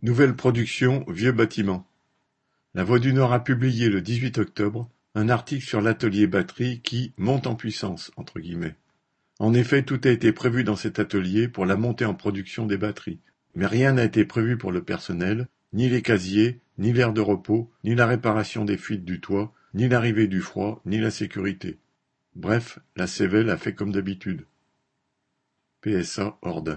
Nouvelle production Vieux bâtiment. La Voix du Nord a publié le dix-huit octobre un article sur l'atelier batterie qui monte en puissance. entre guillemets. En effet, tout a été prévu dans cet atelier pour la montée en production des batteries. Mais rien n'a été prévu pour le personnel, ni les casiers, ni l'air de repos, ni la réparation des fuites du toit, ni l'arrivée du froid, ni la sécurité. Bref, la Cévelle a fait comme d'habitude. PSA Ordin.